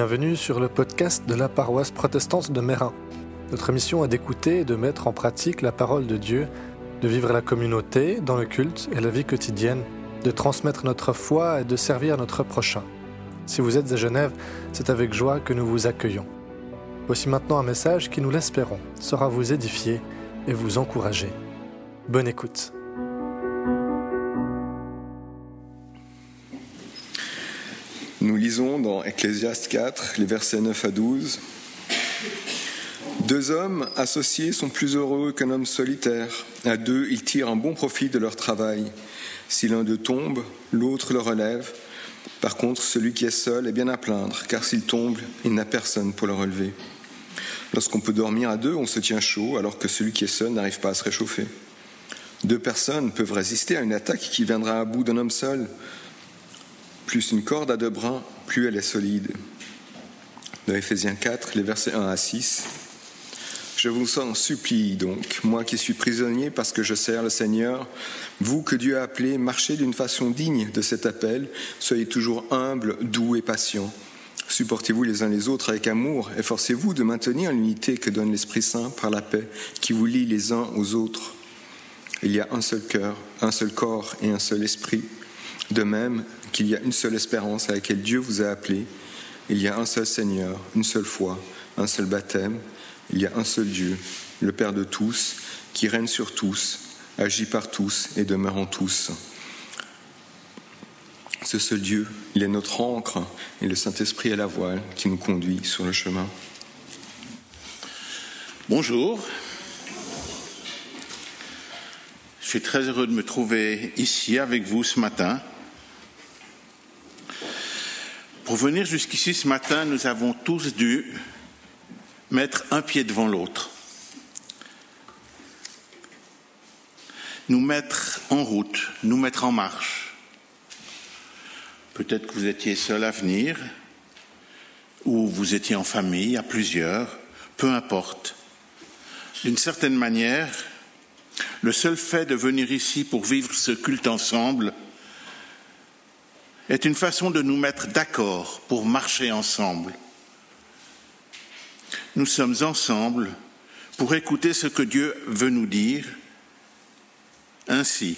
Bienvenue sur le podcast de la paroisse protestante de Mérin. Notre mission est d'écouter et de mettre en pratique la parole de Dieu, de vivre la communauté, dans le culte et la vie quotidienne, de transmettre notre foi et de servir notre prochain. Si vous êtes à Genève, c'est avec joie que nous vous accueillons. Voici maintenant un message qui, nous l'espérons, saura vous édifier et vous encourager. Bonne écoute. Lisons dans Ecclésiaste 4, les versets 9 à 12. Deux hommes associés sont plus heureux qu'un homme solitaire. À deux, ils tirent un bon profit de leur travail. Si l'un d'eux tombe, l'autre le relève. Par contre, celui qui est seul est bien à plaindre, car s'il tombe, il n'a personne pour le relever. Lorsqu'on peut dormir à deux, on se tient chaud, alors que celui qui est seul n'arrive pas à se réchauffer. Deux personnes peuvent résister à une attaque qui viendra à bout d'un homme seul. Plus une corde à deux brins, plus elle est solide. Dans Éphésiens 4, les versets 1 à 6. Je vous en supplie donc, moi qui suis prisonnier parce que je sers le Seigneur, vous que Dieu a appelé, marchez d'une façon digne de cet appel, soyez toujours humbles, doux et patients. Supportez-vous les uns les autres avec amour, efforcez-vous de maintenir l'unité que donne l'Esprit Saint par la paix qui vous lie les uns aux autres. Il y a un seul cœur, un seul corps et un seul esprit. De même qu'il y a une seule espérance à laquelle Dieu vous a appelé, il y a un seul Seigneur, une seule foi, un seul baptême, il y a un seul Dieu, le Père de tous, qui règne sur tous, agit par tous et demeure en tous. Ce seul Dieu, il est notre encre et le Saint-Esprit est la voile qui nous conduit sur le chemin. Bonjour. Je suis très heureux de me trouver ici avec vous ce matin pour venir jusqu'ici ce matin, nous avons tous dû mettre un pied devant l'autre, nous mettre en route, nous mettre en marche. Peut-être que vous étiez seul à venir, ou vous étiez en famille, à plusieurs, peu importe. D'une certaine manière, le seul fait de venir ici pour vivre ce culte ensemble est une façon de nous mettre d'accord pour marcher ensemble. Nous sommes ensemble pour écouter ce que Dieu veut nous dire. Ainsi,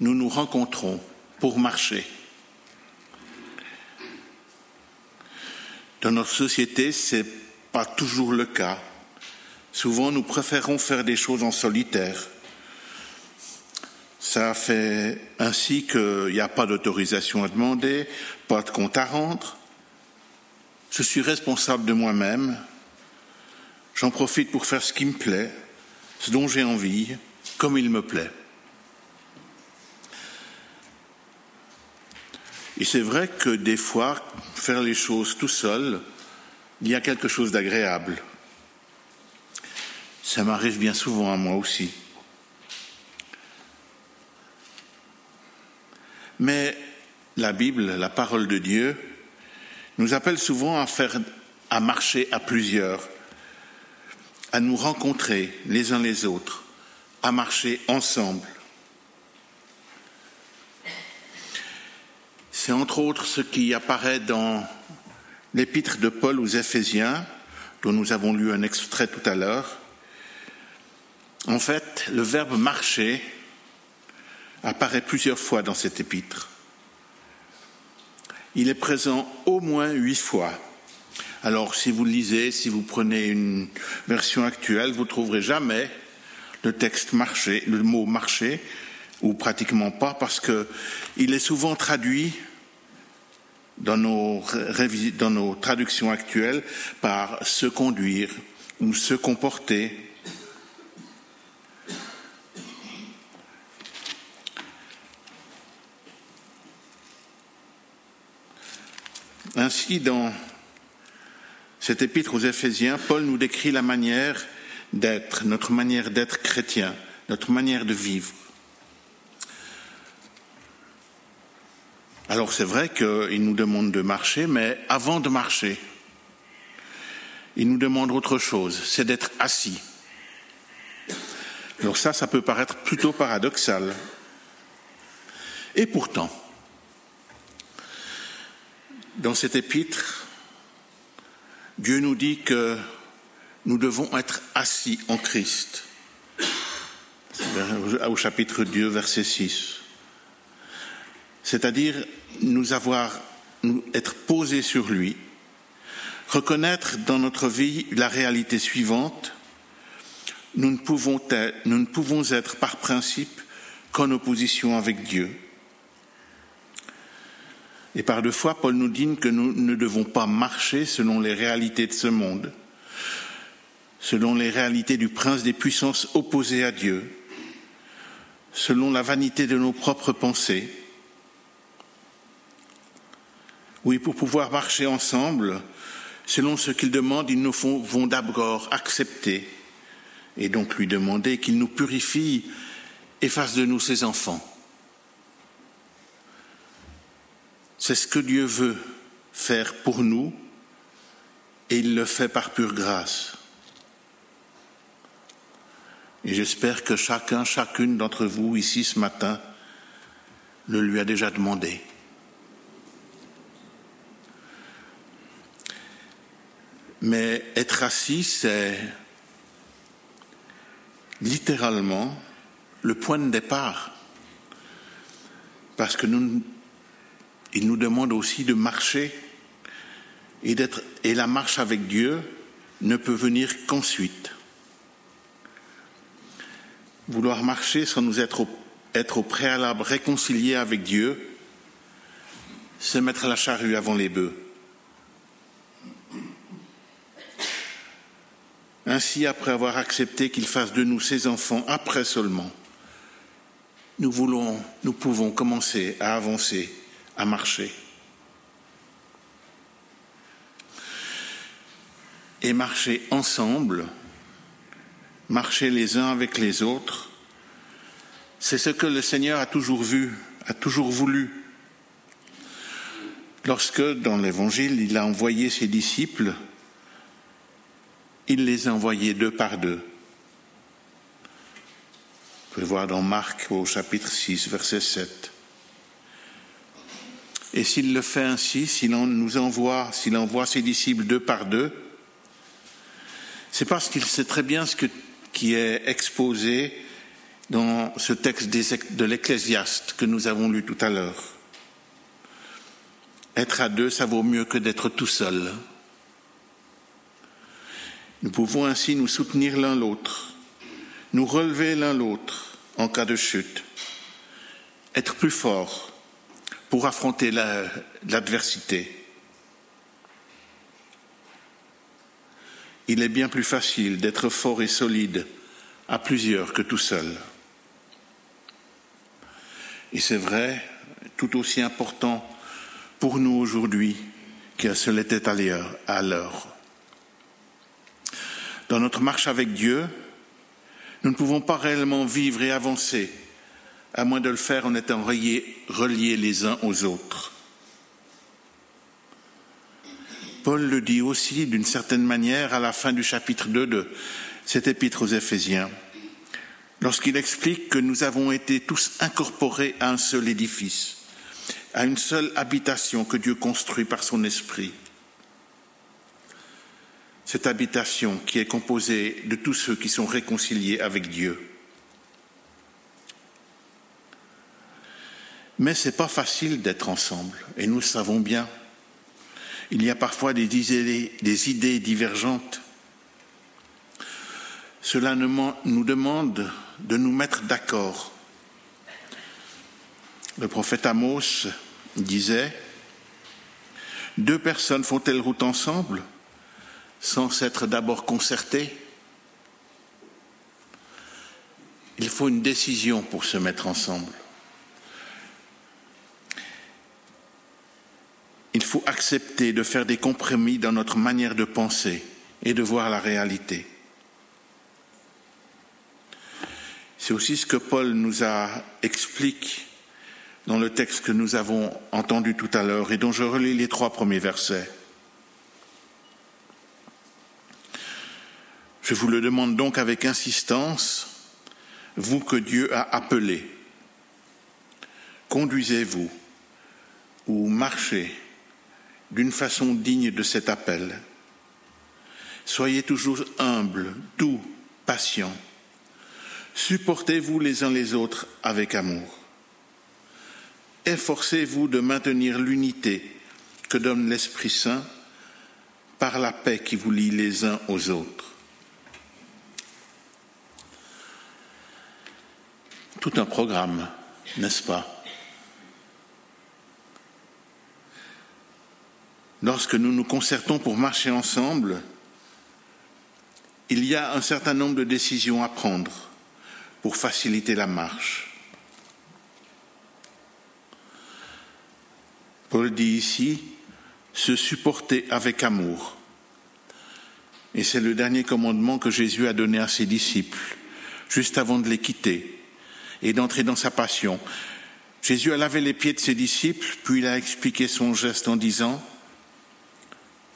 nous nous rencontrons pour marcher. Dans notre société, ce n'est pas toujours le cas. Souvent, nous préférons faire des choses en solitaire. Ça fait ainsi qu'il n'y a pas d'autorisation à demander, pas de compte à rendre. Je suis responsable de moi-même. J'en profite pour faire ce qui me plaît, ce dont j'ai envie, comme il me plaît. Et c'est vrai que des fois, faire les choses tout seul, il y a quelque chose d'agréable. Ça m'arrive bien souvent à moi aussi. Mais la Bible, la parole de Dieu, nous appelle souvent à faire, à marcher à plusieurs, à nous rencontrer les uns les autres, à marcher ensemble. C'est entre autres ce qui apparaît dans l'épître de Paul aux Éphésiens, dont nous avons lu un extrait tout à l'heure. En fait, le verbe marcher apparaît plusieurs fois dans cet épître. Il est présent au moins huit fois. Alors, si vous lisez, si vous prenez une version actuelle, vous ne trouverez jamais le texte marché, le mot marché, ou pratiquement pas, parce qu'il est souvent traduit dans nos traductions actuelles par se conduire ou se comporter Ainsi, dans cet épître aux Éphésiens, Paul nous décrit la manière d'être, notre manière d'être chrétien, notre manière de vivre. Alors c'est vrai qu'il nous demande de marcher, mais avant de marcher, il nous demande autre chose, c'est d'être assis. Alors ça, ça peut paraître plutôt paradoxal. Et pourtant, dans cet épître, Dieu nous dit que nous devons être assis en Christ. Au chapitre 2, verset 6. C'est-à-dire nous avoir, être posés sur lui, reconnaître dans notre vie la réalité suivante. Nous ne pouvons être, nous ne pouvons être par principe qu'en opposition avec Dieu. Et par deux fois, Paul nous dit que nous ne devons pas marcher selon les réalités de ce monde, selon les réalités du prince des puissances opposées à Dieu, selon la vanité de nos propres pensées. Oui, pour pouvoir marcher ensemble, selon ce qu'il demande, ils nous vont d'abord accepter et donc lui demander qu'il nous purifie et fasse de nous ses enfants. C'est ce que Dieu veut faire pour nous et il le fait par pure grâce. Et j'espère que chacun, chacune d'entre vous ici ce matin le lui a déjà demandé. Mais être assis, c'est littéralement le point de départ. Parce que nous, il nous demande aussi de marcher et la marche avec Dieu ne peut venir qu'ensuite. Vouloir marcher sans nous être au, être au préalable réconcilié avec Dieu, c'est mettre la charrue avant les bœufs. Ainsi, après avoir accepté qu'il fasse de nous ses enfants, après seulement, nous voulons, nous pouvons commencer à avancer, à marcher. Et marcher ensemble, marcher les uns avec les autres, c'est ce que le Seigneur a toujours vu, a toujours voulu. Lorsque, dans l'Évangile, il a envoyé ses disciples, il les a envoyés deux par deux. Vous pouvez voir dans Marc au chapitre 6, verset 7. Et s'il le fait ainsi, s'il nous envoie, s'il envoie ses disciples deux par deux, c'est parce qu'il sait très bien ce qui est exposé dans ce texte de l'Ecclésiaste que nous avons lu tout à l'heure. Être à deux, ça vaut mieux que d'être tout seul. Nous pouvons ainsi nous soutenir l'un l'autre, nous relever l'un l'autre, en cas de chute, être plus fort pour affronter l'adversité. Il est bien plus facile d'être fort et solide à plusieurs que tout seul. Et c'est vrai, tout aussi important pour nous aujourd'hui que ce l'était à l'heure. Dans notre marche avec Dieu, nous ne pouvons pas réellement vivre et avancer, à moins de le faire en étant reliés, les uns aux autres. Paul le dit aussi d'une certaine manière à la fin du chapitre 2 de cet épître aux Éphésiens, lorsqu'il explique que nous avons été tous incorporés à un seul édifice, à une seule habitation que Dieu construit par son esprit cette habitation qui est composée de tous ceux qui sont réconciliés avec Dieu. Mais ce n'est pas facile d'être ensemble, et nous le savons bien. Il y a parfois des idées, divergentes. Cela nous demande de nous mettre d'accord. Le prophète Amos disait, Deux personnes font-elles route ensemble sans s'être d'abord concerté. Il faut une décision pour se mettre ensemble. Accepter de faire des compromis dans notre manière de penser et de voir la réalité. C'est aussi ce que Paul nous a expliqué dans le texte que nous avons entendu tout à l'heure et dont je relis les trois premiers versets. Je vous le demande donc avec insistance, vous que Dieu a appelé, conduisez-vous ou marchez d'une façon digne de cet appel, Soyez toujours humbles, doux, patients. Supportez-vous les uns les autres avec amour. Efforcez-vous de maintenir l'unité que donne l'Esprit Saint par la paix qui vous lie les uns aux autres. Tout un programme, n'est-ce pas? Lorsque nous nous concertons pour marcher ensemble, il y a un certain nombre de décisions à prendre pour faciliter la marche. Paul dit ici, se supporter avec amour. Et c'est le dernier commandement que Jésus a donné à ses disciples, juste avant de les quitter et d'entrer dans sa passion. Jésus a lavé les pieds de ses disciples, puis il a expliqué son geste en disant,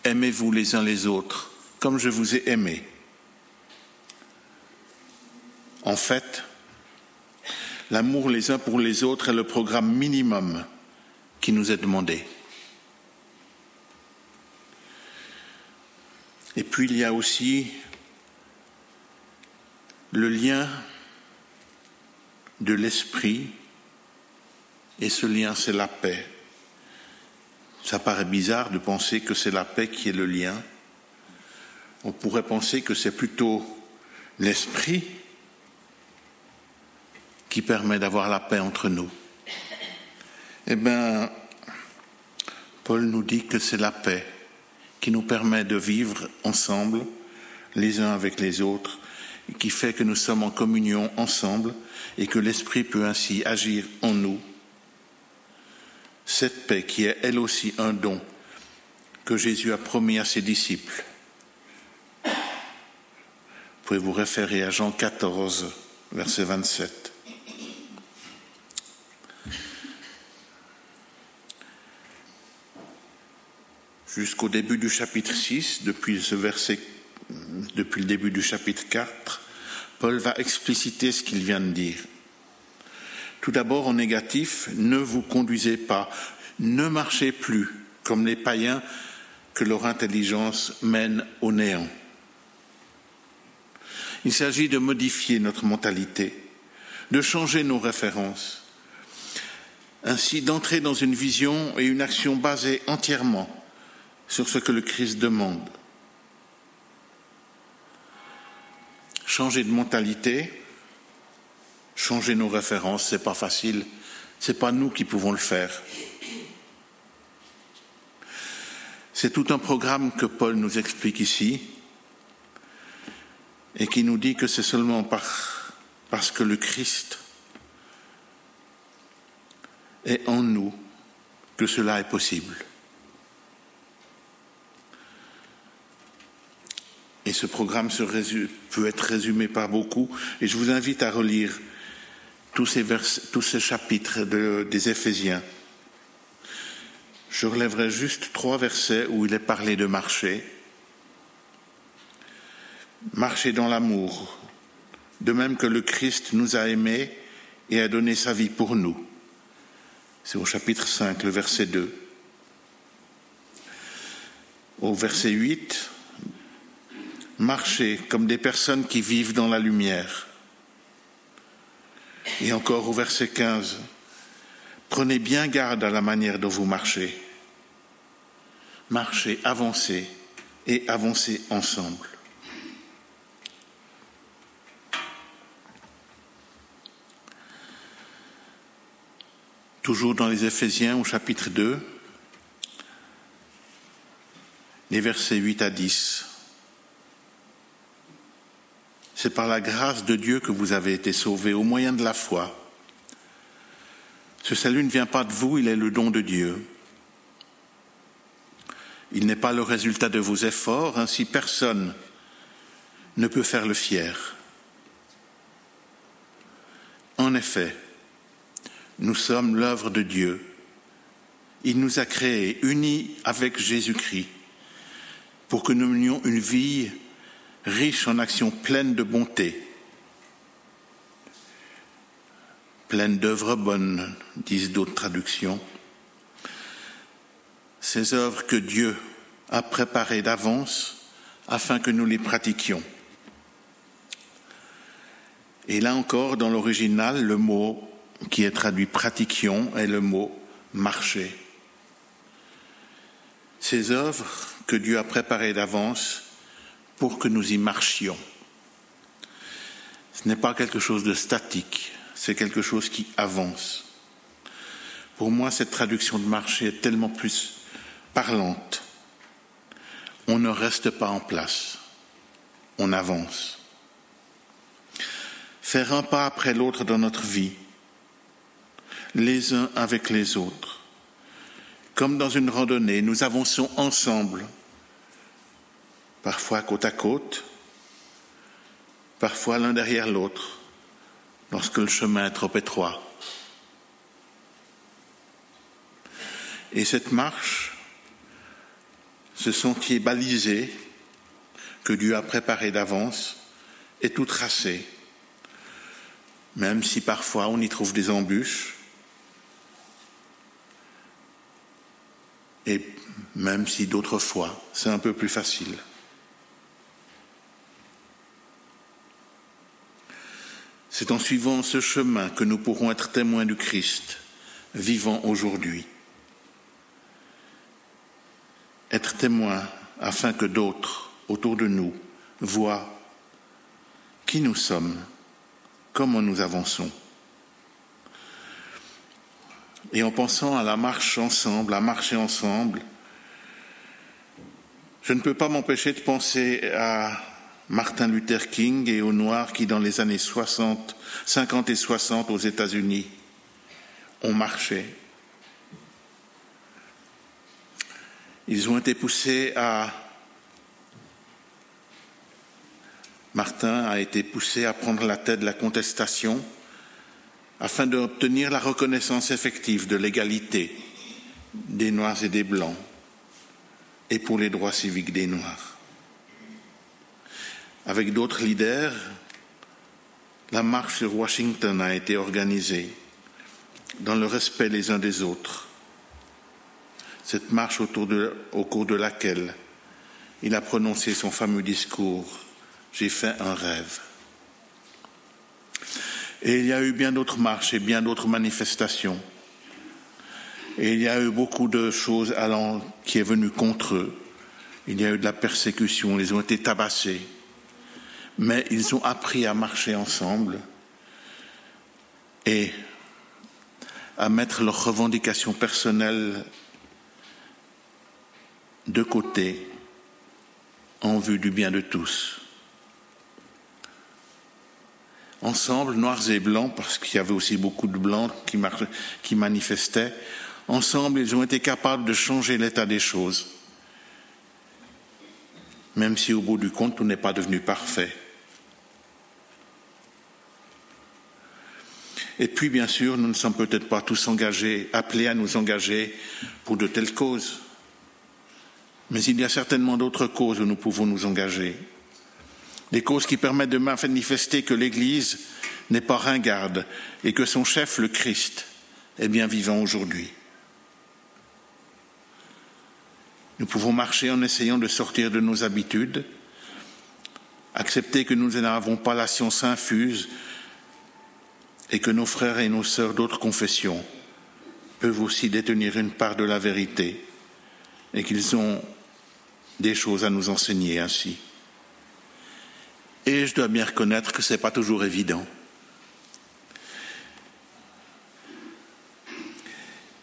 Aimez-vous les uns les autres comme je vous ai aimé. En fait, l'amour les uns pour les autres est le programme minimum qui nous est demandé. Et puis il y a aussi le lien de l'esprit, et ce lien c'est la paix. Ça paraît bizarre de penser que c'est la paix qui est le lien. On pourrait penser que c'est plutôt l'esprit qui permet d'avoir la paix entre nous. Eh bien, Paul nous dit que c'est la paix qui nous permet de vivre ensemble, les uns avec les autres, qui fait que nous sommes en communion ensemble et que l'Esprit peut ainsi agir en nous. Cette paix qui est elle aussi un don que Jésus a promis à ses disciples. Vous pouvez vous référer à Jean 14, verset 27. jusqu'au début du chapitre 6, depuis ce verset, depuis le début du chapitre 4, Paul va expliciter ce qu'il vient de dire. Tout d'abord, en négatif, ne vous conduisez pas, ne marchez plus comme les païens que leur intelligence mène au néant. Il s'agit de modifier notre mentalité, de changer nos références, ainsi d'entrer dans une vision et une action basée entièrement sur ce que le Christ demande. Changer de mentalité, changer nos références, c'est pas facile. C'est pas nous qui pouvons le faire. C'est tout un programme que Paul nous explique ici et qui nous dit que c'est seulement par, parce que le Christ est en nous que cela est possible. Et ce programme peut être résumé par beaucoup. Et je vous invite à relire tous ces, tous ces chapitres des Éphésiens. Je relèverai juste trois versets où il est parlé de marcher. Marcher dans l'amour, de même que le Christ nous a aimés et a donné sa vie pour nous. C'est au chapitre 5, le verset 2. Au verset 8, marchez comme des personnes qui vivent dans la lumière. Et encore au verset 15, prenez bien garde à la manière dont vous marchez. Marchez, avancez et avancez ensemble. Toujours dans les Éphésiens au chapitre 2, les versets 8 à 10. C'est par la grâce de Dieu que vous avez été sauvés au moyen de la foi. Ce salut ne vient pas de vous, il est le don de Dieu. Il n'est pas le résultat de vos efforts, ainsi personne ne peut faire le fier. En effet, nous sommes l'œuvre de Dieu. Il nous a créés unis avec Jésus-Christ pour que nous menions une vie riche en actions pleines de bonté, pleines d'œuvres bonnes, disent d'autres traductions. Ces œuvres que Dieu a préparées d'avance afin que nous les pratiquions. Et là encore, dans l'original, le mot qui est traduit pratiquions est le mot marcher. Ces œuvres que Dieu a préparées d'avance pour que nous y marchions. Ce n'est pas quelque chose de statique, c'est quelque chose qui avance. Pour moi, cette traduction de marcher est tellement plus parlante. On ne reste pas en place, on avance. Faire un pas après l'autre dans notre vie, les uns avec les autres. Comme dans une randonnée, nous avançons ensemble, parfois côte à côte, parfois l'un derrière l'autre, lorsque le chemin est trop étroit. Et cette marche, ce sentier balisé que Dieu a préparé d'avance, est tout tracé, même si parfois on y trouve des embûches, et même si d'autres fois c'est un peu plus facile. C'est en suivant ce chemin que nous pourrons être témoins du Christ, vivant aujourd'hui. Être témoins afin que d'autres autour de nous voient qui nous sommes, comment nous avançons. Et en pensant à la marche ensemble, à marcher ensemble, je ne peux pas m'empêcher de penser à Martin Luther King et aux Noirs qui, dans les années 60, 50 et 60 aux États-Unis, ont marché. Ils ont été poussés à... Martin a été poussé à prendre la tête de la contestation afin d'obtenir la reconnaissance effective de l'égalité des Noirs et des Blancs et pour les droits civiques des Noirs. Avec d'autres leaders, la marche sur Washington a été organisée dans le respect les uns des autres. Cette marche au cours de laquelle il a prononcé son fameux discours J'ai fait un rêve. Et il y a eu bien d'autres marches et bien d'autres manifestations. Et il y a eu beaucoup de choses allant qui est venu contre eux. Il y a eu de la persécution, ils ont été tabassés. Mais ils ont appris à marcher ensemble et à mettre leurs revendications personnelles de côté en vue du bien de tous ensemble, noirs et blancs, parce qu'il y avait aussi beaucoup de blancs qui, manifestaient, ensemble, ils ont été capables de changer l'état des choses, même si au bout du compte, tout n'est pas devenu parfait. Et puis, bien sûr, nous ne sommes peut-être pas tous engagés, appelés à nous engager pour de telles causes. Mais il y a certainement d'autres causes où nous pouvons nous engager des causes qui permettent de manifester que l'Église n'est pas ringarde et que son chef, le Christ, est bien vivant aujourd'hui. Nous pouvons marcher en essayant de sortir de nos habitudes, accepter que nous n'avons pas la science infuse et que nos frères et nos sœurs d'autres confessions peuvent aussi détenir une part de la vérité et qu'ils ont des choses à nous enseigner ainsi. Et je dois bien reconnaître que ce n'est pas toujours évident.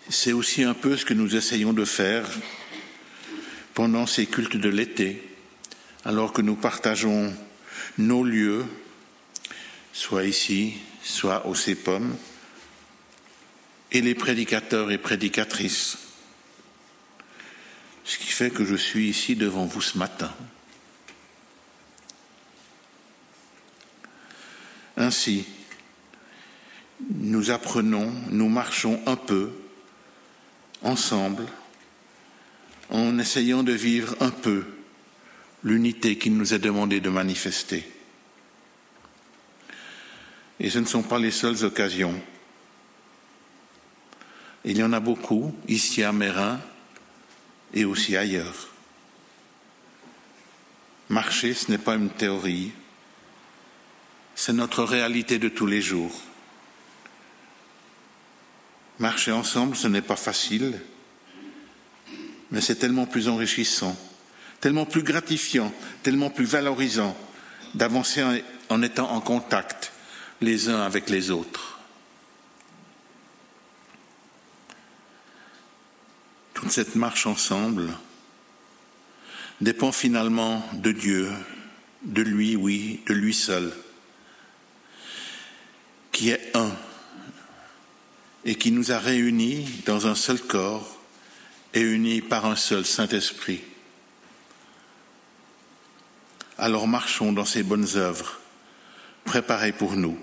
C'est aussi un peu ce que nous essayons de faire pendant ces cultes de l'été, alors que nous partageons nos lieux, soit ici, soit au CEPOM, et les prédicateurs et prédicatrices. Ce qui fait que je suis ici devant vous ce matin. Ainsi, nous apprenons, nous marchons un peu ensemble en essayant de vivre un peu l'unité qu'il nous est demandé de manifester. Et ce ne sont pas les seules occasions. Il y en a beaucoup ici à Mérin et aussi ailleurs. Marcher, ce n'est pas une théorie, c'est notre réalité de tous les jours. Marcher ensemble, ce n'est pas facile, mais c'est tellement plus enrichissant, tellement plus gratifiant, tellement plus valorisant d'avancer en, étant en contact les uns avec les autres. Toute cette marche ensemble dépend finalement de Dieu, de lui, oui, de lui seul, qui est un et qui nous a réunis dans un seul corps et unis par un seul Saint-Esprit. Alors marchons dans ces bonnes œuvres préparées pour nous.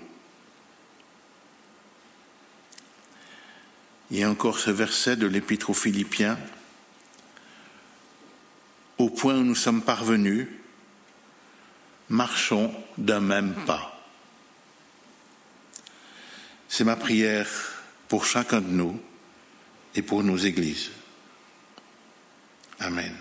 Il y a encore ce verset de l'Épître aux Philippiens. Au point où nous sommes parvenus, marchons d'un même pas. C'est ma prière pour chacun de nous et pour nos églises. Amen.